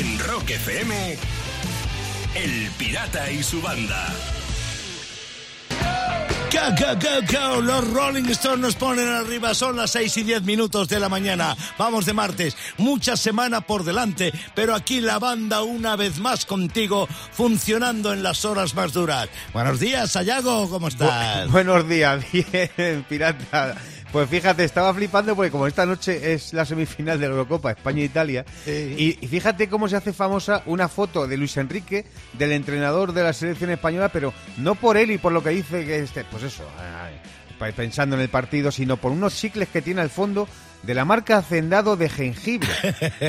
En Rock FM, El Pirata y su banda. Go, go, go, go. Los Rolling Stones nos ponen arriba. Son las 6 y 10 minutos de la mañana. Vamos de martes. Mucha semana por delante. Pero aquí la banda una vez más contigo, funcionando en las horas más duras. Buenos días, Sayago. ¿Cómo estás? Bu- buenos días, bien, pirata. Pues fíjate, estaba flipando porque como esta noche es la semifinal de la Eurocopa España-Italia, y, y fíjate cómo se hace famosa una foto de Luis Enrique, del entrenador de la selección española, pero no por él y por lo que dice que este, pues eso, ay, ay, pensando en el partido, sino por unos chicles que tiene al fondo de la marca Hacendado de jengibre.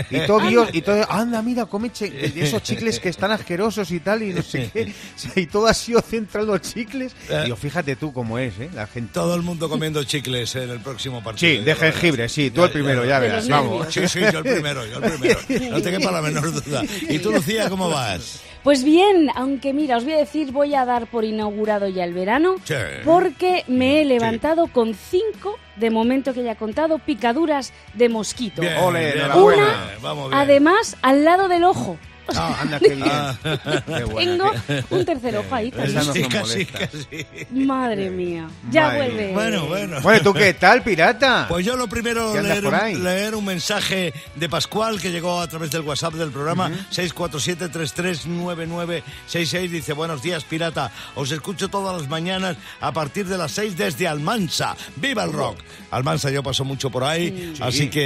Y todo Dios, y todo, anda, mira, come esos chicles que están asquerosos y tal, y no sé qué. Y todo ha sido centrado en los chicles. Eh. Digo, fíjate tú cómo es, ¿eh? La gente. Todo el mundo comiendo chicles en el próximo partido. Sí, de jengibre, sí, tú el primero, ya verás, vamos. Sí, sí, yo el primero, yo el primero. No te quepa la menor duda. ¿Y tú, Lucía, cómo vas? Pues bien, aunque mira, os voy a decir, voy a dar por inaugurado ya el verano, Sí. porque me he levantado con cinco, de momento que ya he contado, picaduras de mosquito. Bien, Ole, bien. Una, vamos bien. Además, al lado del ojo. O sea, Ah, anda, qué bien. Ah. Qué tengo un tercer ojo ahí también. No Sí, casi, casi. Madre mía, ya Madre vuelve. Bueno, bueno. Bueno, ¿tú qué tal, pirata? Pues yo lo primero ¿Qué andas leer un, leer un mensaje de Pascual que llegó a través del WhatsApp del programa 647-339966. Dice, buenos días, pirata. Os escucho todas las mañanas a partir de las 6 desde Almansa. ¡Viva el rock! Almansa yo paso mucho por ahí, así que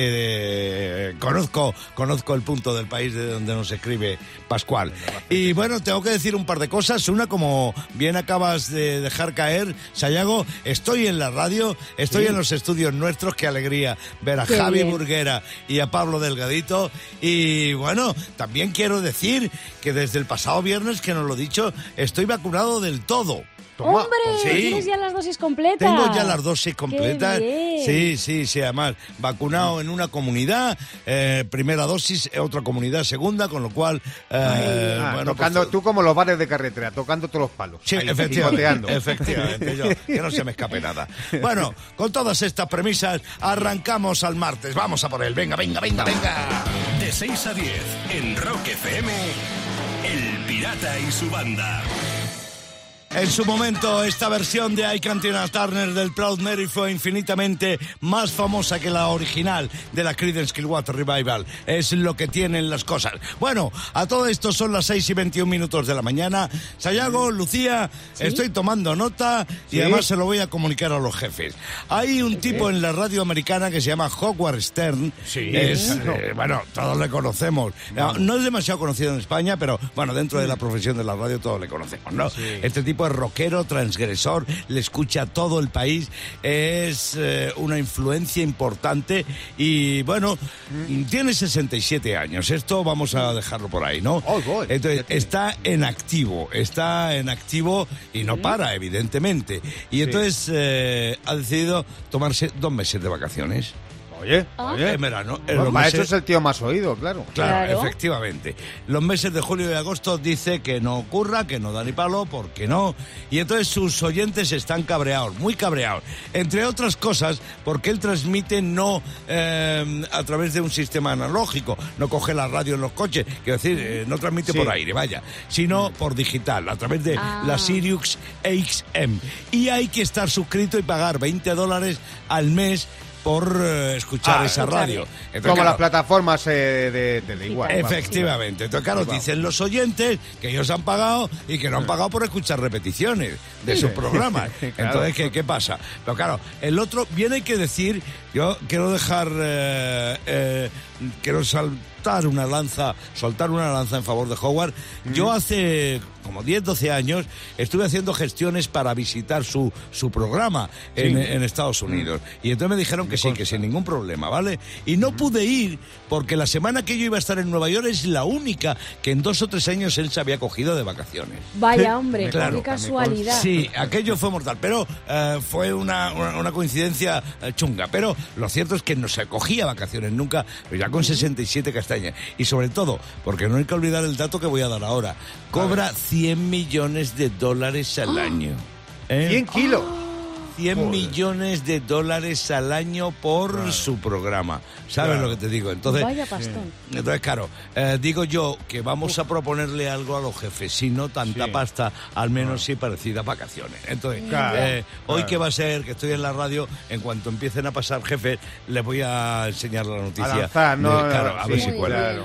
eh, conozco, conozco el punto del país de donde nos escribe Pascual. Y bueno, tengo que decir un par de cosas. Una, como bien acabas de dejar caer, Sayago, estoy en la radio, estoy en los estudios nuestros. Qué alegría ver a Qué Javi bien. Burguera y a Pablo Delgadito. Y bueno, también quiero decir que desde el pasado viernes, que nos lo he dicho, estoy vacunado del todo. Toma. ¡Hombre! Sí. ¿Tienes ya las dosis completas? Tengo ya las dosis completas. bien. Sí, sí, sí, además, vacunado en una comunidad, eh, primera dosis, eh, otra comunidad segunda, con lo cual, eh, Ah, bueno, tocando, pues, tú como los bares de carretera, tocando todos los palos. Sí, Ahí, efectivamente, efectivamente, yo, que no se me escape nada. Bueno, con todas estas premisas, arrancamos al martes. Vamos a por él. Venga, venga, venga, venga. De 6 a 10, en Rock FM, El Pirata y su banda. En su momento, esta versión de I Can't Tina Turner del Proud Mary fue infinitamente más famosa que la original de la Creedence Clearwater Revival. Es lo que tienen las cosas. Bueno, a todo esto son las 6 y 21 minutos de la mañana. Sayago, Lucía, estoy tomando nota y Sí. además se lo voy a comunicar a los jefes. Hay un tipo en la radio americana que se llama Howard Stern. Sí. Es, eh, bueno, todos le conocemos. No, no es demasiado conocido en España, pero bueno, dentro de la profesión de la radio todos le conocemos, ¿no? Este tipo es rockero, transgresor, le escucha a todo el país, es eh, una influencia importante y bueno, tiene 67 años. Esto vamos a dejarlo por ahí, ¿no? Oh. Entonces, está en activo, está en activo y no para, evidentemente. Y entonces eh, ha decidido tomarse dos meses de vacaciones. Oye, Ah. oye. En verano. en Bueno, los para meses- eso es el tío más oído, claro. Claro, Claro. efectivamente. Los meses de julio y agosto dice que no ocurra, que no da ni palo, porque no. Y entonces sus oyentes están cabreados, muy cabreados. Entre otras cosas, porque él transmite no eh, a través de un sistema analógico, no coge la radio en los coches, quiero decir, eh, no transmite Sí. por aire, vaya, sino por digital, a través de Ah. la Sirius XM. Y hay que estar suscrito y pagar 20 dólares al mes por eh, escuchar Ah, esa escuchar. radio. Entonces, Como claro, las plataformas eh, de, de, de igual. vamos. Efectivamente. Entonces, claro, dicen los oyentes que ellos han pagado y que no han pagado por escuchar repeticiones de sus programas. Claro. Entonces, ¿qué, qué pasa? Pero claro, el otro, bien hay que decir, yo quiero dejar, eh, eh, quiero saltar una lanza, soltar una lanza en favor de Howard. Yo hace como 10, 12 años estuve haciendo gestiones para visitar su, su programa en, en Estados Unidos. Y entonces me dijeron que sí, que sin ningún problema, ¿vale? Y no pude ir porque la semana que yo iba a estar en Nueva York es la única que en dos o tres años él se había cogido de vacaciones. Vaya, hombre, Claro. qué casualidad. Sí, aquello fue mortal, pero eh, fue una, una, una coincidencia eh, chunga. Pero lo cierto es que no se cogía vacaciones nunca, ya con 67 castañas. Y sobre todo, porque no hay que olvidar el dato que voy a dar ahora, cobra 100 millones de dólares al año. ¿Eh? 100 kilos. 100 millones de dólares al año por su programa. ¿Sabes lo que te digo? Entonces, Vaya pastón. entonces claro, eh, digo yo que vamos a proponerle algo a los jefes, si no tanta Sí. pasta, al menos sí parecida a vacaciones. Entonces, Claro, eh, hoy que va a ser, que estoy en la radio, en cuanto empiecen a pasar jefes, les voy a enseñar la noticia. A lanzar, ¿no? De- claro, a ver Sí, si cuela.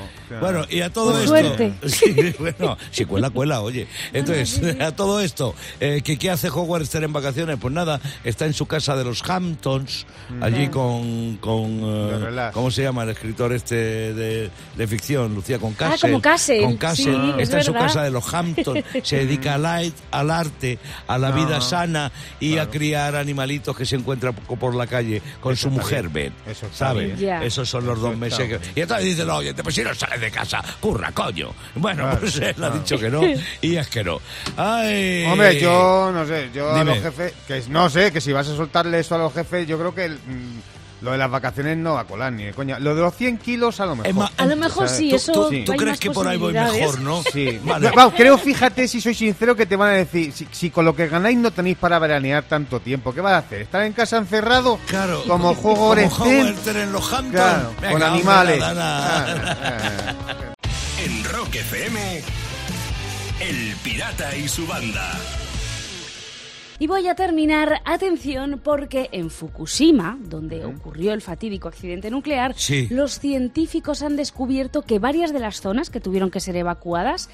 Bueno, y a todo esto. suerte. Sí, bueno, si cuela, cuela, oye. Entonces, a todo esto, eh, ¿qué, ¿qué hace Howard Stern en vacaciones? Pues nada, está en su casa de los Hamptons, allí con. con eh. ¿Cómo se llama el escritor este de, de ficción? Lucía, con Castle. Ah, como Castle, Con Castle. sí, es está en su casa de los Hamptons. se dedica al, al arte, a la vida sana y a criar animalitos que se encuentran por la calle con Eso su mujer. Ben. Eso ¿Sabes? Ya. Esos son los dos meses que. Y entonces dice, no, oye, pues si no sales de casa, curra, coño. Bueno, Claro, pues él ha dicho que no y es que no. Ay. Hombre, yo no sé, yo a Dime. los jefes, que no sé, que si vas a soltarle eso a los jefes, yo creo que el, mm, lo de las vacaciones no va a colar ni de coña. Lo de los 100 kilos a lo mejor. A lo mejor ¿sabes? sí, ¿Tú- eso. tú, sí. tú hay crees que por ahí voy mejor, no? Sí, Vale. Creo, fíjate, si soy sincero, que te van a decir, si, si con lo que ganáis no tenéis para veranear tanto tiempo, ¿qué vas a hacer? ¿Estar en casa encerrado? Claro. Como juego Stern en los Hamptons. Claro, Venga, con hombre, animales. Ah, ah. En Rock FM, El Pirata y su banda. Y voy a terminar, atención, porque en Fukushima, donde ocurrió el fatídico accidente nuclear, Sí. los científicos han descubierto que varias de las zonas que tuvieron que ser evacuadas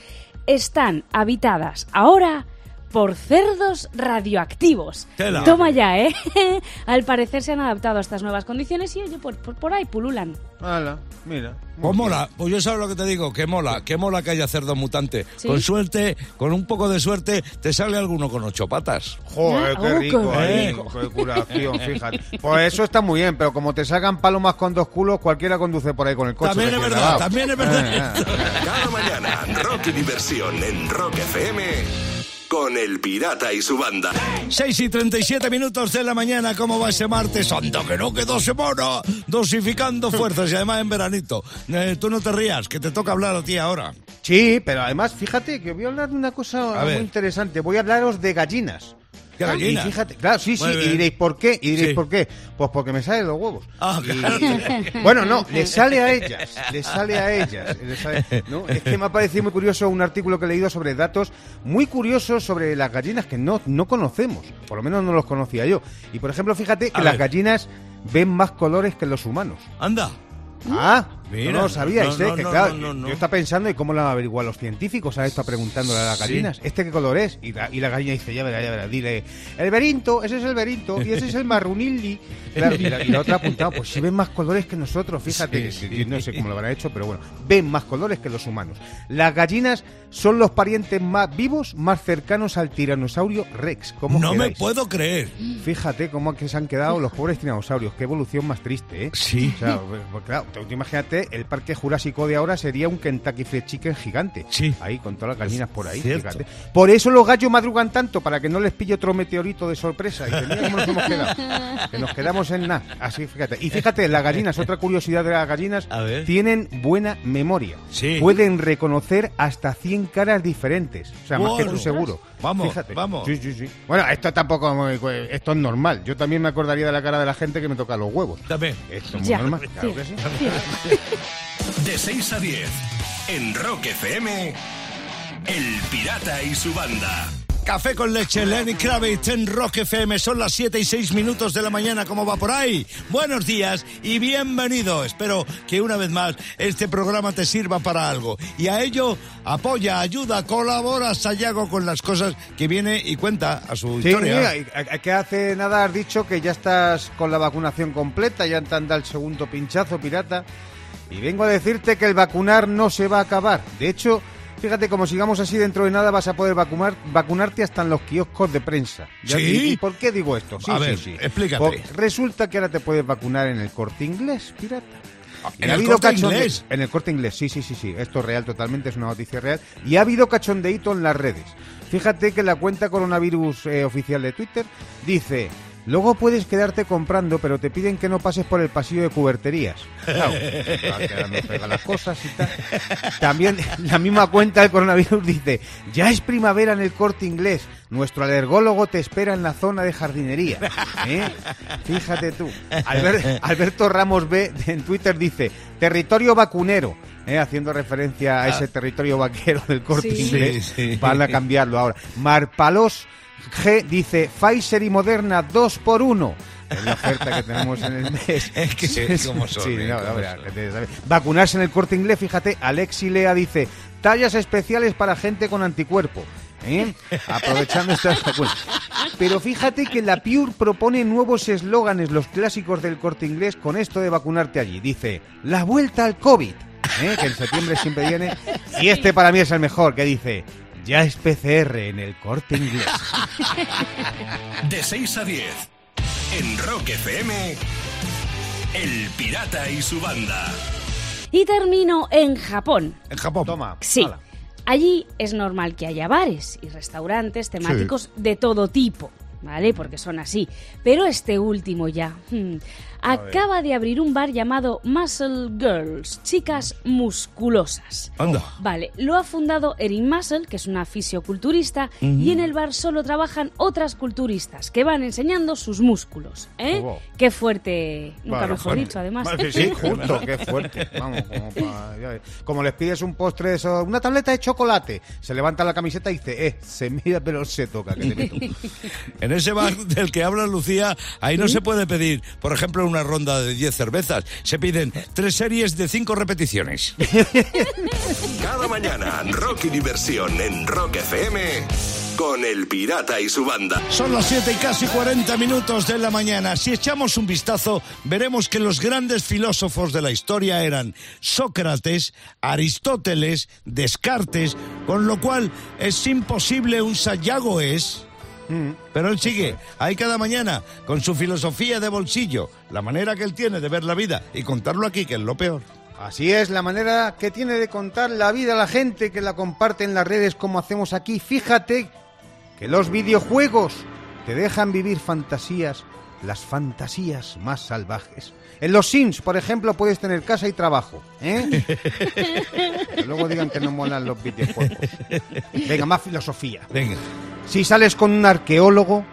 están habitadas ahora por cerdos radioactivos. Tela. Toma ya, ¿eh? Al parecer se han adaptado a estas nuevas condiciones y, oye, por, por, por ahí pululan. Hala, mira. Pues mola, pues yo sabes lo que te digo, que mola, que mola que haya cerdo mutante. Sí. Con suerte, con un poco de suerte, te sale alguno con ocho patas. Joder, Ah, qué oh, rico, rico. qué curación, fíjate. Pues eso está muy bien, pero como te sacan palomas con dos culos, cualquiera conduce por ahí con el coche. También es verdad, también es verdad. Ah, ah. Cada mañana, rock y diversión en Rock FM con El Pirata y su banda. 6 y 37 minutos de la mañana, ¿cómo va ese martes? Anda, que no quedó semana, dosificando fuerzas y además en veranito. Eh, tú no te rías, que te toca hablar a ti ahora. Sí, pero además, fíjate que voy a hablar de una cosa A muy ver. interesante. Voy a hablaros de gallinas. ¿Qué gallinas? Y fíjate, claro, sí, sí, y diréis por qué, y diréis Sí. por qué. Pues porque me salen los huevos. Ah, Y- claro. bueno, no, le sale a ellas, le sale a ellas. le sale- ¿no? Es que me ha parecido muy curioso un artículo que he leído sobre datos muy curiosos sobre las gallinas que no, no conocemos. Por lo menos no los conocía yo. Y por ejemplo, fíjate que A las ver. gallinas ven más colores que los humanos. Anda. Ah, Mira, no lo sabíais, no, ¿eh? no, que claro, yo estaba pensando, ¿y cómo lo han averiguado los científicos? Han estado preguntándole a las Sí. gallinas, ¿este qué color es? Y la, y la gallina dice, ya verá, ya verá, dile, el berinto, ese es el berinto, y ese es el marrunilli. Claro, y la, y la otra ha apuntado, pues si ven más colores que nosotros, fíjate, Sí, no sé cómo lo habrán hecho, pero bueno, ven más colores que los humanos. Las gallinas son los parientes más vivos, más cercanos al tiranosaurio rex. ¿Cómo No me puedo creer. Fíjate cómo que se han quedado los pobres dinosaurios. Qué evolución más triste, ¿eh? Sí. O sea, pues, pues, claro, tú imagínate, el parque jurásico de ahora sería un Kentucky Fried Chicken gigante. Sí. Ahí, con todas las gallinas por ahí, fíjate. Por eso los gallos madrugan tanto, para que no les pille otro meteorito de sorpresa. Y que mira cómo nos hemos quedado. Que nos quedamos en nada. Así, fíjate. Y fíjate, las gallinas, otra curiosidad de las gallinas, A ver. tienen buena memoria. Sí. Pueden reconocer hasta 100 caras diferentes. O sea, más que tú seguro. Vamos, Fíjate. vamos. Sí, sí, sí. Bueno, esto tampoco, muy- esto es normal. Yo también me acordaría de la cara de la gente que me toca los huevos. También. Esto es muy Ya, normal. Claro sí, que sí. sí. De 6 a 10, en Rock FM, El Pirata y su banda. Café con leche, Lenny Kravitz en Rock FM. Son las 7 y 6 minutos de la mañana. ¿Cómo va por ahí? Buenos días y bienvenido. Espero que una vez más este programa te sirva para algo. Y a ello apoya, ayuda, colabora Sayago con las cosas que viene y cuenta a su Sí, historia. mira, que hace nada has dicho que ya estás con la vacunación completa, ya te han dado el segundo pinchazo, pirata. Y vengo a decirte que el vacunar no se va a acabar. De hecho, fíjate, como sigamos así dentro de nada, vas a poder vacunar, vacunarte hasta en los kioscos de prensa. Ya- ¿Sí? ¿Y, por qué digo esto? Sí, A sí, ver, sí. explícate. Porque resulta que ahora te puedes vacunar en el corte inglés, pirata. Y ¿En ha el Corte Inglés? En el corte inglés, sí, sí, sí, sí. Esto es real totalmente, es una noticia real. Y ha habido cachondeíto en las redes. Fíjate que la cuenta coronavirus eh, oficial de Twitter dice: Luego puedes quedarte comprando, pero te piden que no pases por el pasillo de cuberterías. Claro, pega las cosas y tal. También la misma cuenta del coronavirus dice, ya es primavera en el corte inglés, nuestro alergólogo te espera en la zona de jardinería. ¿Eh? Fíjate tú. Albert- Alberto Ramos B en Twitter dice, territorio vacunero. ¿eh? Haciendo referencia a ese territorio vaquero del corte Sí. inglés. Sí, sí. Van a cambiarlo ahora. Marpalos G dice Pfizer y Moderna 2 por 1 Es la oferta que tenemos en el mes. Es que son, Sí, eh, no, son. Vacunarse en el corte inglés, fíjate, Alexi Lea dice tallas especiales para gente con anticuerpo. ¿eh? Aprovechando estas vacunas. Pero fíjate que la Pure propone nuevos eslóganes, los clásicos del corte inglés, con esto de vacunarte allí. Dice, la vuelta al COVID, ¿eh? que en septiembre siempre viene. Y este para mí es el mejor, que dice, ya es PCR en el corte inglés. De 6 a 10. En Rock FM. El Pirata y su banda. Y termino en Japón. En Japón. Toma. Sí. Allí es normal que haya bares y restaurantes temáticos de todo tipo, ¿vale? Porque son así. Pero este último ya. hmm, acaba de abrir un bar llamado Muscle Girls, chicas musculosas. Anda. Vale, lo ha fundado Erin Muscle, que es una fisioculturista, y en el bar solo trabajan otras culturistas que van enseñando sus músculos. ¿eh? Oh. Qué fuerte, nunca Bueno, mejor fuerte. dicho, además. Sí, sí, justo, qué fuerte. Vamos, como, pa- ya ves. Como les pides un postre, de eso, una tableta de chocolate, se levanta la camiseta y dice, eh, se mira pero se toca, que te meto. En ese bar del que habla Lucía, ahí no se puede pedir, por ejemplo, una ronda de 10 cervezas. Se piden tres series de cinco repeticiones. Cada mañana, rock y diversión en Rock FM. Con el Pirata y su banda. Son las 7 y casi 40 minutos de la mañana. Si echamos un vistazo, veremos que los grandes filósofos de la historia eran Sócrates, Aristóteles, Descartes, con lo cual es imposible un Sayago es. Pero él sigue ahí cada mañana con su filosofía de bolsillo, la manera que él tiene de ver la vida y contarlo aquí, que es lo peor. Así es la manera que tiene de contar la vida a la gente que la comparte en las redes como hacemos aquí. Fíjate que los videojuegos te dejan vivir fantasías, las fantasías más salvajes. En los Sims, por ejemplo, puedes tener casa y trabajo. ¿eh? que luego digan que no molan los videojuegos. Venga, más filosofía. Venga. Si sales con un arqueólogo,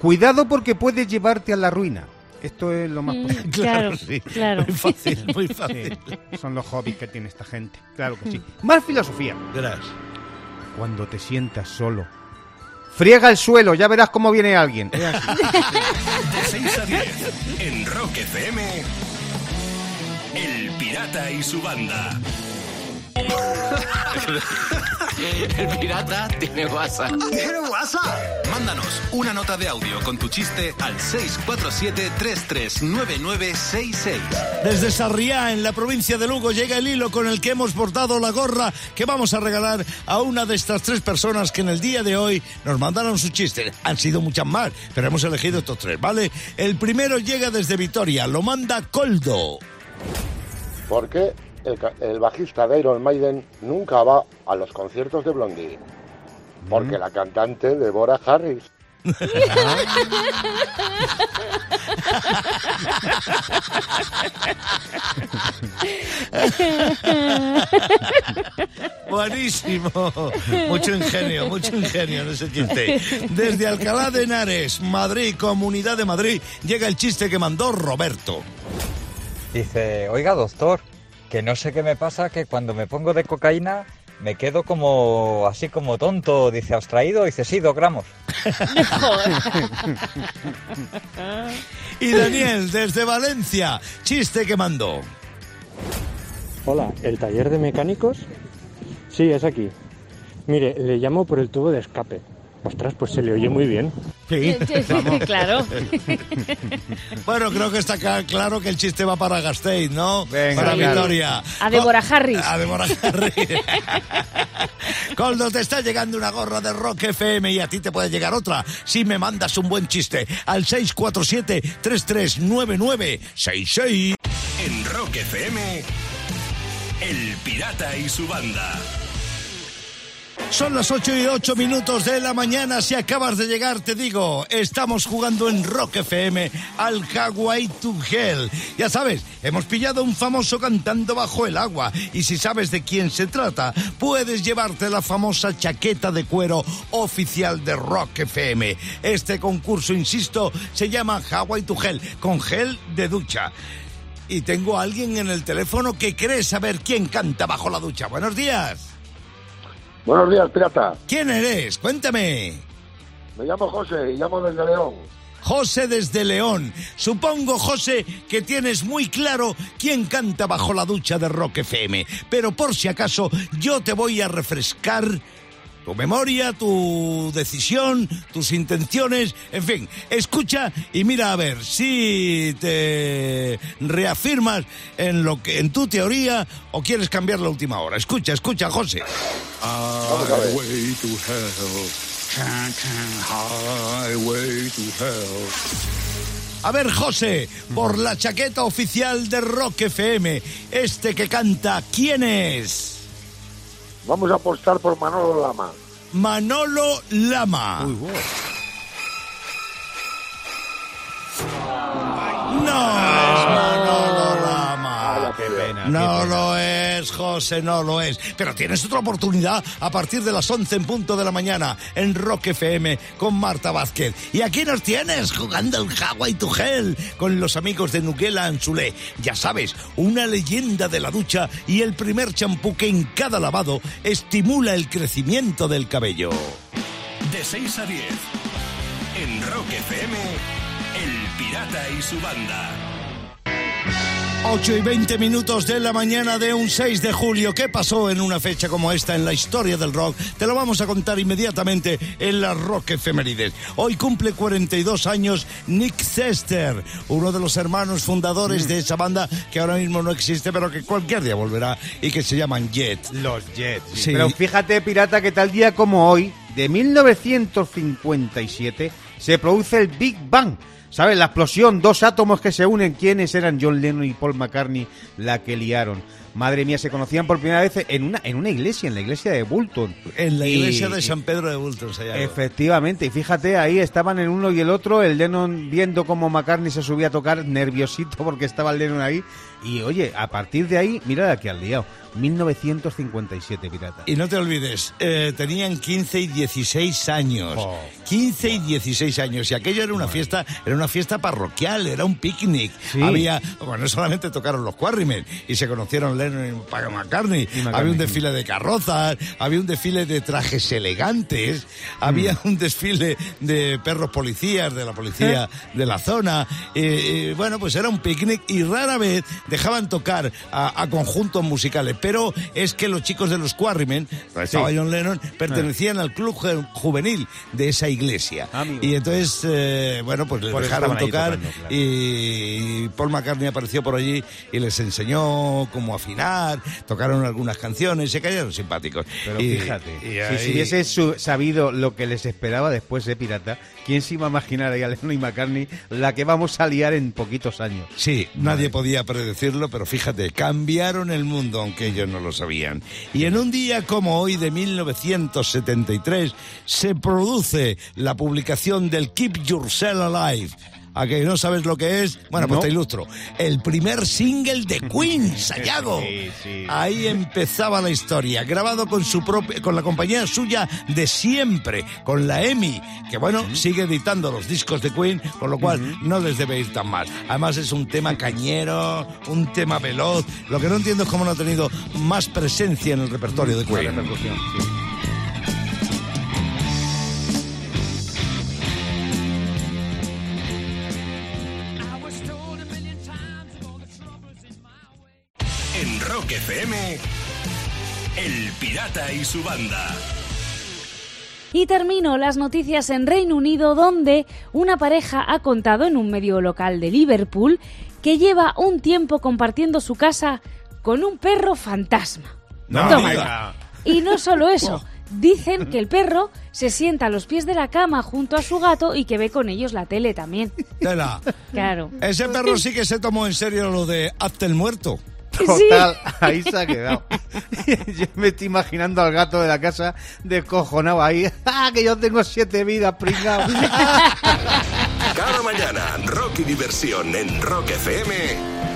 cuidado porque puedes llevarte a la ruina. Esto es lo más posible. Claro, sí. claro. Muy fácil, muy fácil. Sí, son los hobbies que tiene esta gente. Claro que sí. Más filosofía. Verás. Cuando te sientas solo. Friega el suelo, ya verás cómo viene alguien. Es así. De 6 a 10. En Rock FM. El Pirata y su banda. El pirata tiene WhatsApp. ¿Tiene WhatsApp? Mándanos una nota de audio con tu chiste al 647-339966. Desde Sarriá, en la provincia de Lugo, llega el hilo con el que hemos bordado la gorra que vamos a regalar a una de estas tres personas que en el día de hoy nos mandaron su chiste. Han sido muchas más, pero hemos elegido estos tres, ¿vale? El primero llega desde Vitoria, lo manda Coldo. ¿Por qué el, bajista de Iron Maiden nunca va a los conciertos de Blondie? Porque la cantante Deborah Harris. Buenísimo. Mucho ingenio, mucho ingenio en ese chiste. Desde Alcalá de Henares, Madrid, Comunidad de Madrid, llega el chiste que mandó Roberto. Dice, oiga doctor, que no sé qué me pasa, que cuando me pongo de cocaína me quedo como así como tonto. Dice, ¿has traído? Dice, sí, dos gramos. Y Daniel, desde Valencia, chiste que mandó. Hola, ¿el taller de mecánicos? Sí, es aquí. Mire, le llamo por el tubo de escape. Ostras, pues se le oye muy bien. Sí, claro. Bueno, creo que está claro que el chiste va para Gasteiz, ¿no? Venga, para claro. Vitoria. A Deborah Harris. A Deborah Harris. Coldo, te está llegando una gorra de Rock FM y a ti te puede llegar otra si me mandas un buen chiste al 647-339966. En Rock FM. El Pirata y su banda. Son las 8 y 8 minutos de la mañana. Si acabas de llegar, te digo, estamos jugando en Rock FM al Hawaii to Hell. Ya sabes, hemos pillado un famoso cantando bajo el agua. Y si sabes de quién se trata, puedes llevarte la famosa chaqueta de cuero oficial de Rock FM. Este concurso, insisto, se llama Hawaii to Hell, con gel de ducha. Y tengo a alguien en el teléfono que cree saber quién canta bajo la ducha. Buenos días. Buenos días, pirata. ¿Quién eres? Cuéntame. Me llamo José y llamo desde León. José desde León. Supongo, José, que tienes muy claro quién canta bajo la ducha de Rock FM. Pero por si acaso, yo te voy a refrescar tu memoria, tu decisión, tus intenciones, en fin, escucha y mira a ver si te reafirmas en lo que en tu teoría o quieres cambiar la última hora. Escucha, escucha, José. Vamos a ver. Highway to hell. Can, can, highway to hell. A ver, José, por la chaqueta oficial de Rock FM, este que canta, ¿quién es? Vamos a apostar por Manolo Lama. Manolo Lama. No pena. No lo es, José, no lo es. Pero tienes otra oportunidad a partir de las 11 en punto de la mañana en Rock FM con Marta Vázquez. Y aquí nos tienes jugando el Hawaii to Hell con los amigos de Nuguela Anzulé. Ya sabes, una leyenda de la ducha y el primer champú que en cada lavado estimula el crecimiento del cabello. De 6 a 10. En Rock FM, El Pirata y su banda. 8 y 20 minutos de la mañana de un 6 de julio. ¿Qué pasó en una fecha como esta en la historia del rock? Te lo vamos a contar inmediatamente en la Rock Efemérides. Hoy cumple 42 años Nick Cester, uno de los hermanos fundadores de esa banda que ahora mismo no existe, pero que cualquier día volverá y que se llaman Jet. Los Jets. Sí. Pero fíjate, pirata, que tal día como hoy, de 1957, se produce el Big Bang. ¿Sabes? La explosión, dos átomos que se unen. ¿Quiénes eran John Lennon y Paul McCartney la que liaron? Madre mía, se conocían por primera vez en una, en una iglesia, en la iglesia de Bulton. En la Y- iglesia de San Pedro de Bultos. allá. Efectivamente, y fíjate, ahí estaban en uno y el otro, el Lennon viendo cómo McCartney se subía a tocar, nerviosito porque estaba el Lennon ahí. Y oye, a partir de ahí, mira la que han liado. 1957, pirata. Y no te olvides, eh, tenían 15 y 16 años. Oh. 15 y 16 años. Y aquello era una fiesta, era una fiesta parroquial, era un picnic. Sí. Había, bueno, no solamente tocaron los Quarrymen y se conocieron Lennon y McCartney. Y McCartney. Había un desfile de carrozas, había un desfile de trajes elegantes, había Mm. un desfile de perros policías de la policía de la zona. Eh, eh, bueno, pues era un picnic y rara vez dejaban tocar a, a conjuntos musicales. Pero es que los chicos de los Quarrymen, donde estaba John Lennon, pertenecían al club ju- juvenil de esa iglesia. Amigo. Y entonces, eh, bueno, pues les Por eso dejaron tocar tocando, claro. y Paul McCartney apareció por allí y les enseñó cómo afinar, tocaron algunas canciones, se cayeron simpáticos. Pero Y- fíjate, y si ahí- hubiese sabido lo que les esperaba después de Pirata, ¿quién se iba a imaginar ahí a Lennon y McCartney la que vamos a liar en poquitos años? Sí, nadie podía predecirlo, pero fíjate, cambiaron el mundo aunque ellos no lo sabían. Y en un día como hoy de 1973 se produce la publicación del Keep Yourself Alive. ¿A que no sabes lo que es? Bueno, pues No. te ilustro. El primer single de Queen, Sayago. Sí, sí. Ahí empezaba la historia, grabado con su propia, con la compañía suya de siempre, con la EMI, que bueno, sigue editando los discos de Queen, con lo cual no les debe ir tan mal. Además es un tema cañero, un tema veloz. Lo que no entiendo es cómo no ha tenido más presencia en el repertorio de Queen. sí. Rock FM, El Pirata y su banda. Y termino las noticias en Reino Unido, donde una pareja ha contado en un medio local de Liverpool que lleva un tiempo compartiendo su casa con un perro fantasma. No, Toma diga. ya. Y no solo eso, dicen que el perro se sienta a los pies de la cama junto a su gato y que ve con ellos la tele también. Tela. Claro. Ese perro sí que se tomó en serio lo de hazte el muerto. Total, ahí se ha quedado. Yo me estoy imaginando al gato de la casa descojonado ahí. ¡Ah, que yo tengo siete vidas, pringao! Cada mañana, rock y diversión en Rock FM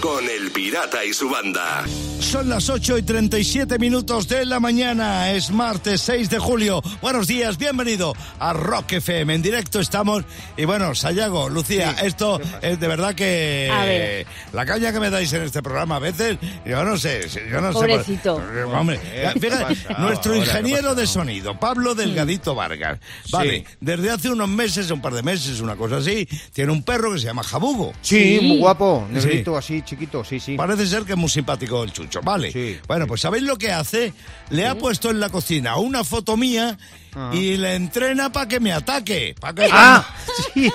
con El Pirata y su banda. Son las 8 y 37 minutos de la mañana. Es martes 6 de julio. Buenos días, bienvenido a Rock FM. En directo estamos. Y bueno, Sayago, Lucía, esto es de verdad que. A ver. La caña que me dais en este programa a veces, yo no sé. Yo no Pobrecito. sé. por- Hombre, ¿Qué fíjate, pasa nuestro ingeniero de sonido, Pablo Delgadito Vargas. Vale, desde hace unos meses, un par de meses, una cosa así, tiene un perro que se llama Jabugo. Sí, Sí. muy guapo. Sí. Negrito así, chiquito, sí, sí. Parece ser que es muy simpático el chucho, vale. Sí. Bueno, pues ¿sabéis lo que hace? Le ha puesto en la cocina una foto mía y le entrena para que me ataque. Pa' que- ¡Ah! Sí,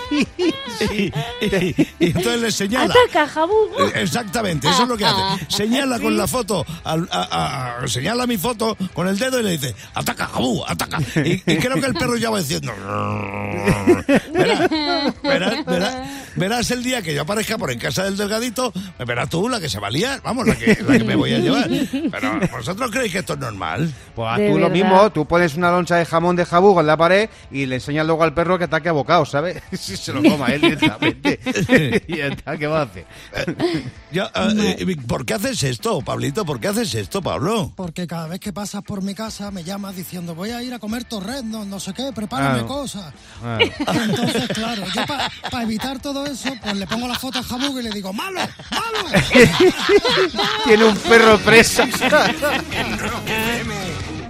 y, y- y entonces le señala. Ataca. Eh, Exactamente, eso es lo que hace. Señala con la foto, al- a- a- a- señala mi foto con el dedo y le dice, ataca, Jabú, ataca. Y, y creo que el perro ya va diciendo, verás, verás, verás el día que yo aparezca por en casa del delgadito, me verás tú la que se va a liar, vamos, la que, la que me voy a llevar. Pero vosotros creéis que esto es normal. Pues haz tú lo verdad. mismo, tú pones una loncha de jamón de jabugo en la pared y le enseñas luego al perro que ataque a bocado, ¿sabes? Si se lo coma él directamente. y ya está, ¿qué va a hacer? Eh, eh, ¿Por qué haces esto, Pablito? ¿Por qué haces esto, Pablo? Porque cada vez que pasas por mi casa me llamas diciendo voy a ir a comer torreznos, no sé qué, prepárame Claro. cosas. Claro. Entonces, claro, yo para evitar todo eso, pues le pongo la foto a Jabugo y le digo, ¡malo! ¡malo! Tiene un perro presa. En Rock FM,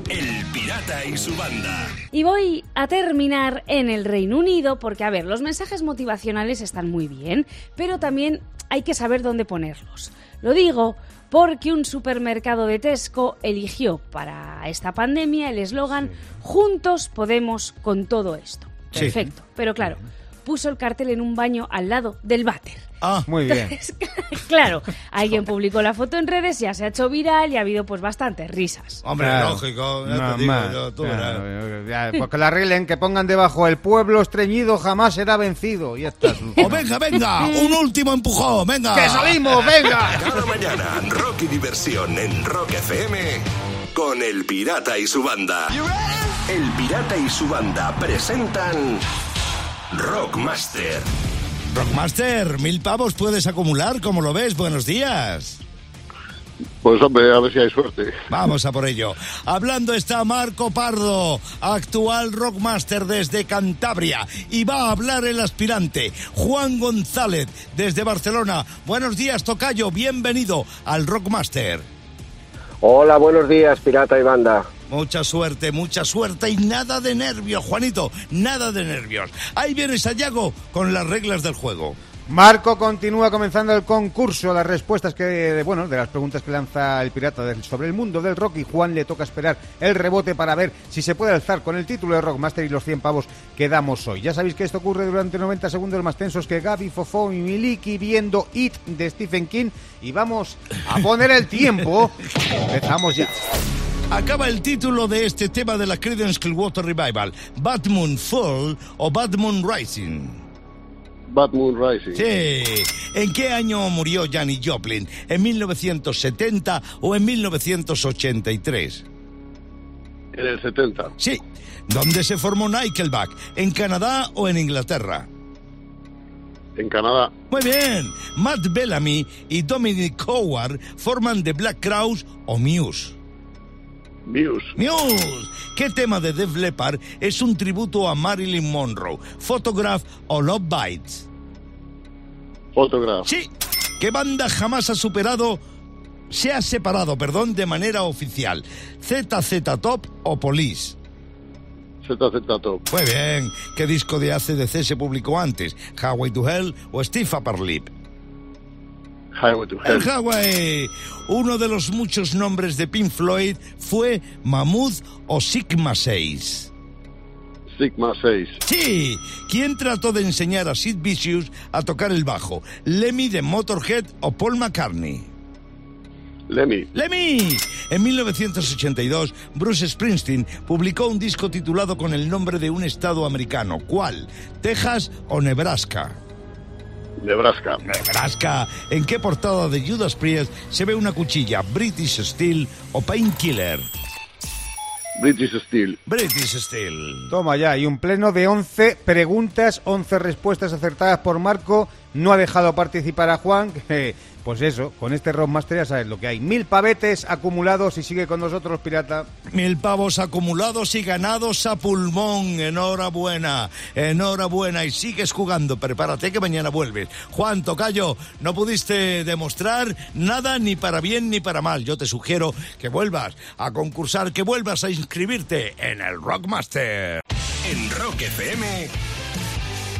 El Pirata y su banda. Y voy a terminar en el Reino Unido porque, a ver, los mensajes motivacionales están muy bien, pero también hay que saber dónde ponerlos. Lo digo porque un supermercado de Tesco eligió para esta pandemia el eslogan Juntos podemos con todo esto. Sí. Perfecto. Pero claro, puso el cartel en un baño al lado del váter. Ah, Muy bien. claro, alguien publicó la foto en redes, ya se ha hecho viral y ha habido pues bastantes risas. hombre, Claro. lógico, ya No, te digo más. yo, tú Claro, verás. ya, Porque la arreglen, que pongan debajo el pueblo estreñido jamás será vencido. Y ya está. ¡Oh, venga, venga! ¡Un último empujón! ¡Venga! ¡Que salimos! ¡Venga! Cada mañana, rock y diversión en Rock FM con El Pirata y su banda. El Pirata y su banda presentan Rockmaster. Rockmaster, mil pavos puedes acumular, como lo ves. Buenos días. Pues hombre, a ver si hay suerte. Vamos a por ello. Hablando está Marco Pardo, actual Rockmaster desde Cantabria. Y va a hablar el aspirante, Juan González, desde Barcelona. Buenos días, Tocayo. Bienvenido al Rockmaster. Hola, buenos días, pirata y banda. Mucha suerte, mucha suerte y nada de nervios, Juanito, nada de nervios. Ahí viene Sayago con las reglas del juego. Marco continúa comenzando el concurso, las respuestas que, bueno, de las preguntas que lanza el pirata sobre el mundo del rock y Juan le toca esperar el rebote para ver si se puede alzar con el título de Rockmaster y los 100 pavos que damos hoy. Ya sabéis que esto ocurre durante 90 segundos más tensos que Gaby, Fofó y Miliki viendo It de Stephen King y vamos a poner el tiempo. Empezamos ya. Acaba el título de este tema de la Creedence Clearwater Revival, Bad Moon Fall o Bad Moon Rising. Bad Moon Rising. Sí. ¿En qué año murió Janis Joplin? ¿En 1970 o en 1983? En el 70. Sí. ¿Dónde se formó Nickelback? ¿En Canadá o en Inglaterra? En Canadá. Muy bien. Matt Bellamy y Dominic Howard forman The Black Crowes o Muse. Muse. Muse. ¿Qué tema de Def Leppard es un tributo a Marilyn Monroe? Photograph o Love Bites. Photograph. Sí. ¿Qué banda jamás ha superado, se ha separado, perdón, de manera oficial? ZZ Top o Police. ZZ Top. Muy bien. ¿Qué disco de ACDC se publicó antes? Highway to Hell o Steve Upper Lip. Highway to El. Highway. Uno de los muchos nombres de Pink Floyd fue Mammoth o Sigma 6. Sigma 6. Sí. ¿Quién trató de enseñar a Sid Vicious a tocar el bajo? ¿Lemmy de Motorhead o Paul McCartney? Lemmy. ¡Lemmy! En 1982, Bruce Springsteen publicó un disco titulado con el nombre de un estado americano. ¿Cuál? ¿Texas o Nebraska? Nebraska. Nebraska. ¿En qué portada de Judas Priest se ve una cuchilla? ¿British Steel o Painkiller? British Steel. British Steel. Toma ya, y un pleno de 11 preguntas, 11 respuestas acertadas por Marco. No ha dejado participar a Juan. que, pues eso, con este Rockmaster ya sabes lo que hay. Mil pavetes acumulados y sigue con nosotros, pirata. Mil pavos acumulados y ganados a pulmón. Enhorabuena, enhorabuena. Y sigues jugando. Prepárate que mañana vuelves. Juan Tocayo, no pudiste demostrar nada ni para bien ni para mal. Yo te sugiero que vuelvas a concursar, que vuelvas a inscribirte en el Rockmaster. En Rock FM,